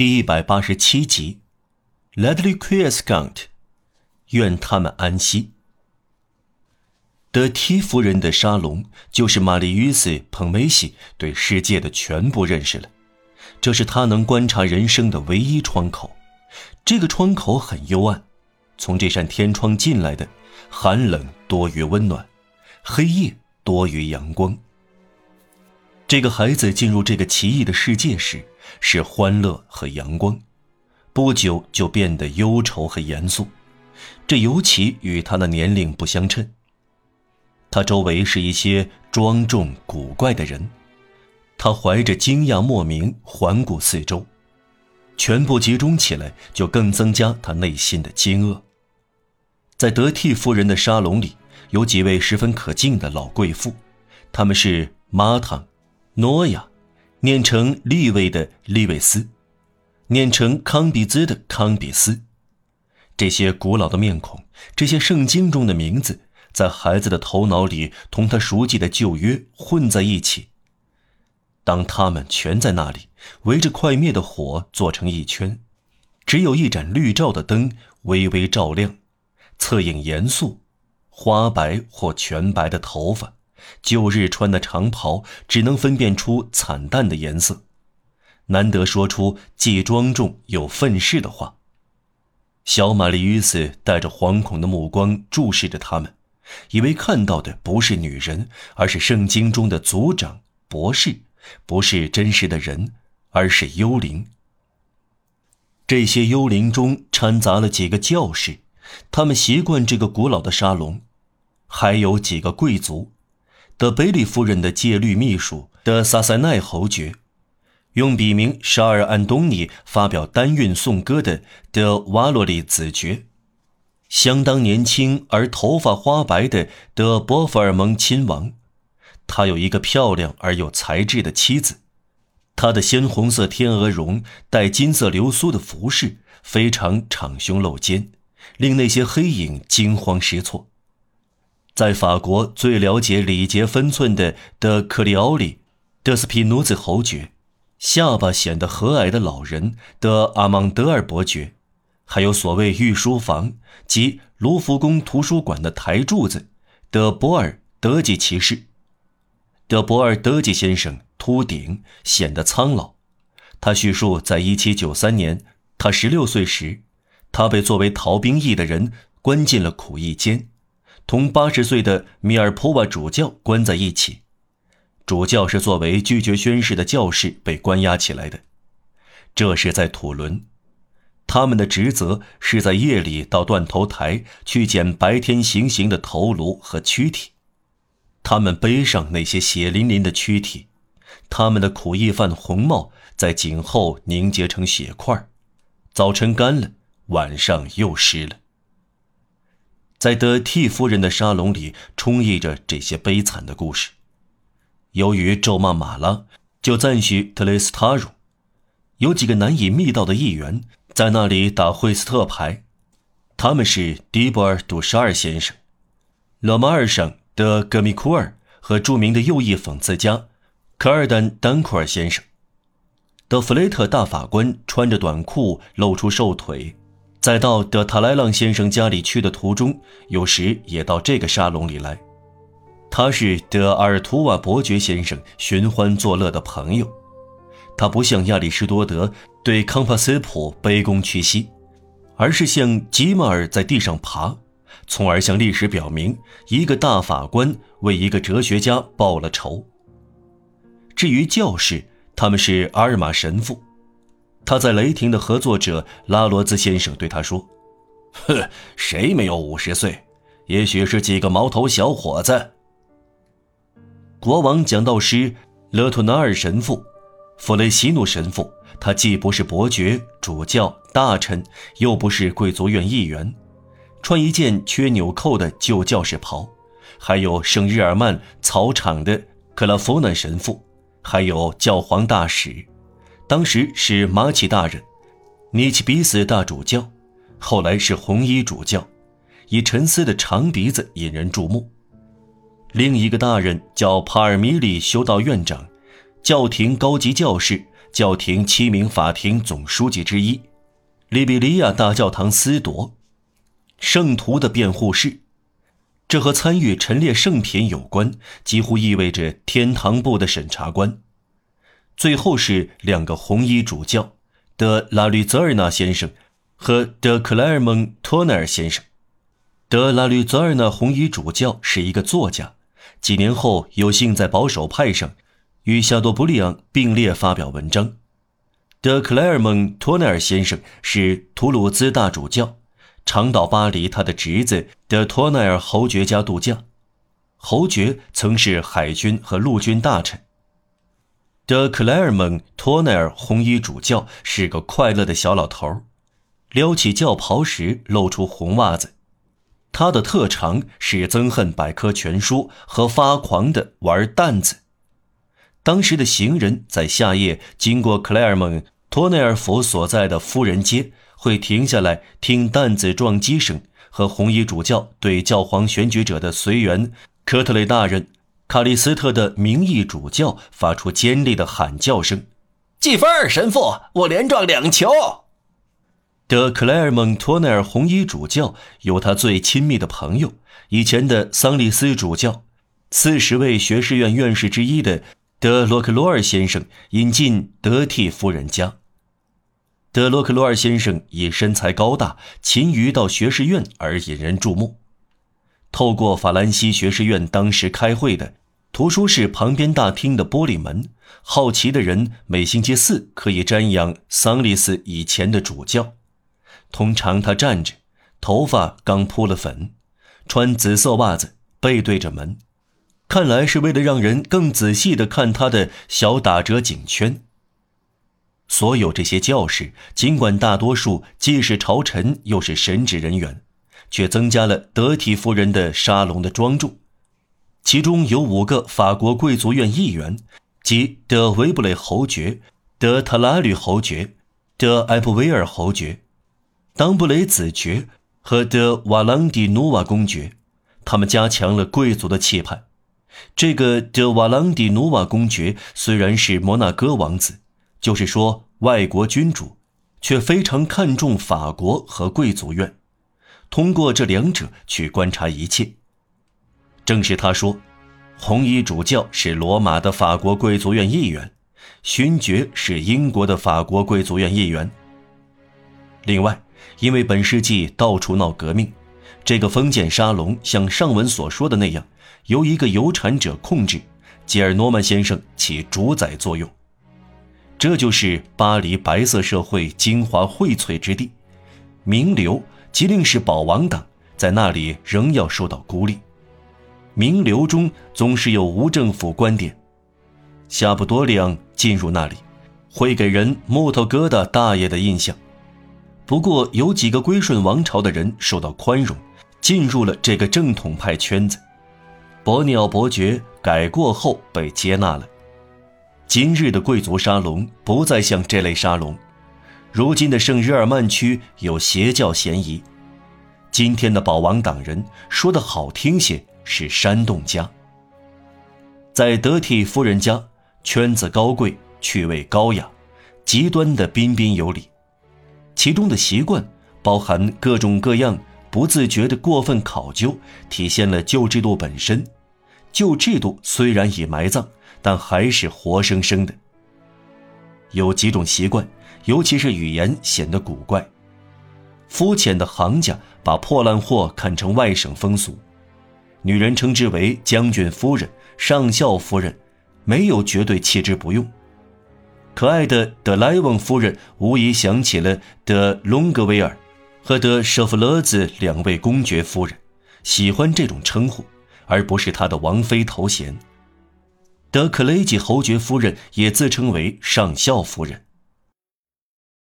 第一百八十七集，Ledley Quiescant，愿他们安息。德梯夫人的沙龙就是玛丽·约瑟·彭梅西对世界的全部认识了，这是他能观察人生的唯一窗口。这个窗口很幽暗，从这扇天窗进来的寒冷多于温暖，黑夜多于阳光。这个孩子进入这个奇异的世界时是欢乐和阳光，不久就变得忧愁和严肃，这尤其与他的年龄不相称。他周围是一些庄重古怪的人，他怀着惊讶莫名环顾四周，全部集中起来就更增加他内心的惊愕。在德替夫人的沙龙里，有几位十分可敬的老贵妇，他们是玛塔。诺亚，念成利位的利维斯，念成康比兹的康比斯。这些古老的面孔，这些圣经中的名字，在孩子的头脑里同他熟记的旧约混在一起。当他们全在那里，围着快灭的火坐成一圈，只有一盏绿照的灯微微照亮，侧影严肃，花白或全白的头发。旧日穿的长袍只能分辨出惨淡的颜色，难得说出既庄重又愤世的话。小玛丽于斯带着惶恐的目光注视着他们，以为看到的不是女人，而是圣经中的族长、博士，不是真实的人，而是幽灵。这些幽灵中掺杂了几个教士，他们习惯这个古老的沙龙，还有几个贵族。德贝利夫人的戒律秘书德萨塞奈侯爵，用笔名沙尔安东尼发表单韵颂歌的德瓦洛里子爵，相当年轻而头发花白的德波弗尔蒙亲王，他有一个漂亮而有才智的妻子，他的鲜红色天鹅绒带金色流苏的服饰非常敞胸露肩，令那些黑影惊慌失措。在法国最了解礼节分寸的德克里奥里，德斯皮努兹侯爵，下巴显得和蔼的老人的阿芒德尔伯爵，还有所谓御书房及卢浮宫图书馆的台柱子的博尔德吉骑士。德博尔德吉先生秃顶，显得苍老。他叙述，在1793年，他16岁时，他被作为逃兵役的人关进了苦役间。同八十岁的米尔普瓦主教关在一起，主教是作为拒绝宣誓的教士被关押起来的。这是在土伦，他们的职责是在夜里到断头台去捡白天行刑的头颅和躯体。他们背上那些血淋淋的躯体，他们的苦役犯红帽在颈后凝结成血块，早晨干了，晚上又湿了。在德替夫人的沙龙里，充溢着这些悲惨的故事。由于咒骂马拉，就赞许特雷斯塔鲁。有几个难以觅到的议员在那里打惠斯特牌，他们是迪博尔杜沙尔先生、勒马尔省的格米库尔和著名的右翼讽刺家卡尔丹丹库尔先生。德弗雷特大法官穿着短裤，露出瘦腿。在到德塔莱朗先生家里去的途中，有时也到这个沙龙里来。他是德尔图瓦伯爵先生寻欢作乐的朋友。他不像亚里士多德对康帕斯普卑躬屈膝，而是像吉马尔在地上爬，从而向历史表明一个大法官为一个哲学家报了仇。至于教士，他们是阿尔玛神父。他在雷霆的合作者拉罗兹先生对他说：“哼，谁没有五十岁？也许是几个毛头小伙子。”国王讲道师勒图纳尔神父、弗雷西努神父，他既不是伯爵、主教、大臣，又不是贵族院议员，穿一件缺纽扣的旧教士袍，还有圣日耳曼草场的克拉夫南神父，还有教皇大使。当时是马奇大人，尼奇比斯大主教，后来是红衣主教，以沉思的长鼻子引人注目。另一个大人叫帕尔米里修道院长，教廷高级教士教廷七名法庭总书记之一，利比里亚大教堂司铎，圣徒的辩护士。这和参与陈列圣品有关，几乎意味着天堂部的审查官。最后是两个红衣主教，德拉吕泽尔纳先生和德克莱尔蒙托奈尔先生。德拉吕泽尔纳红衣主教是一个作家，几年后有幸在保守派上。与夏多布利昂并列发表文章。德克莱尔蒙托奈尔先生是图鲁兹大主教，常到巴黎他的侄子德托奈尔侯爵家度假。侯爵曾是海军和陆军大臣。德克莱尔蒙托奈尔红衣主教是个快乐的小老头，撩起教袍时露出红袜子。他的特长是憎恨百科全书和发狂的玩弹子。当时的行人在夏夜经过克莱尔蒙托内尔府所在的夫人街，会停下来听弹子撞击声和红衣主教对教皇选举者的随员科特雷大人卡利斯特的名义主教发出尖利的喊叫声：“计分，神父，我连撞两球。”德克莱尔蒙托内尔红衣主教有他最亲密的朋友，以前的桑利斯主教，四十位学士院院士之一的。德洛克罗尔先生引进德替夫人家。德洛克罗尔先生以身材高大、勤于到学士院而引人注目。透过法兰西学士院当时开会的图书室旁边大厅的玻璃门，好奇的人每星期四可以瞻仰桑利斯以前的主教。通常他站着，头发刚铺了粉，穿紫色袜子，背对着门。看来是为了让人更仔细地看他的小打折颈圈。所有这些教士，尽管大多数既是朝臣又是神职人员，却增加了德体夫人的沙龙的庄重。其中有五个法国贵族院议员，即德维布雷侯爵、德特拉吕侯爵、德埃布维尔侯爵、当布雷子爵和德瓦朗蒂努瓦公爵，他们加强了贵族的气派。这个德瓦朗蒂努瓦公爵虽然是摩纳哥王子，就是说外国君主，却非常看重法国和贵族院，通过这两者去观察一切。正是他说，红衣主教是罗马的法国贵族院议员，勋爵是英国的法国贵族院议员。另外，因为本世纪到处闹革命，这个封建沙龙像上文所说的那样。由一个有产者控制，吉尔诺曼先生起主宰作用。这就是巴黎白色社会精华荟萃之地，名流即令是保王党，在那里仍要受到孤立。名流中总是有无政府观点。夏布多利昂进入那里，会给人木头疙瘩大爷的印象。不过有几个归顺王朝的人受到宽容，进入了这个正统派圈子。伯尼奥伯爵改过后被接纳了。今日的贵族沙龙不再像这类沙龙。如今的圣日耳曼区有邪教嫌疑。今天的保王党人说的好听些是煽动家。在德体夫人家，圈子高贵，趣味高雅，极端的彬彬有礼。其中的习惯包含各种各样。不自觉的过分考究，体现了旧制度本身。旧制度虽然已埋葬，但还是活生生的。有几种习惯，尤其是语言显得古怪。肤浅的行家把破烂货看成外省风俗，女人称之为将军夫人、上校夫人，没有绝对弃之不用。可爱的德莱翁夫人无疑想起了德隆格维尔。和德舍弗勒子两位公爵夫人喜欢这种称呼，而不是他的王妃头衔。德克雷吉侯爵夫人也自称为上校夫人。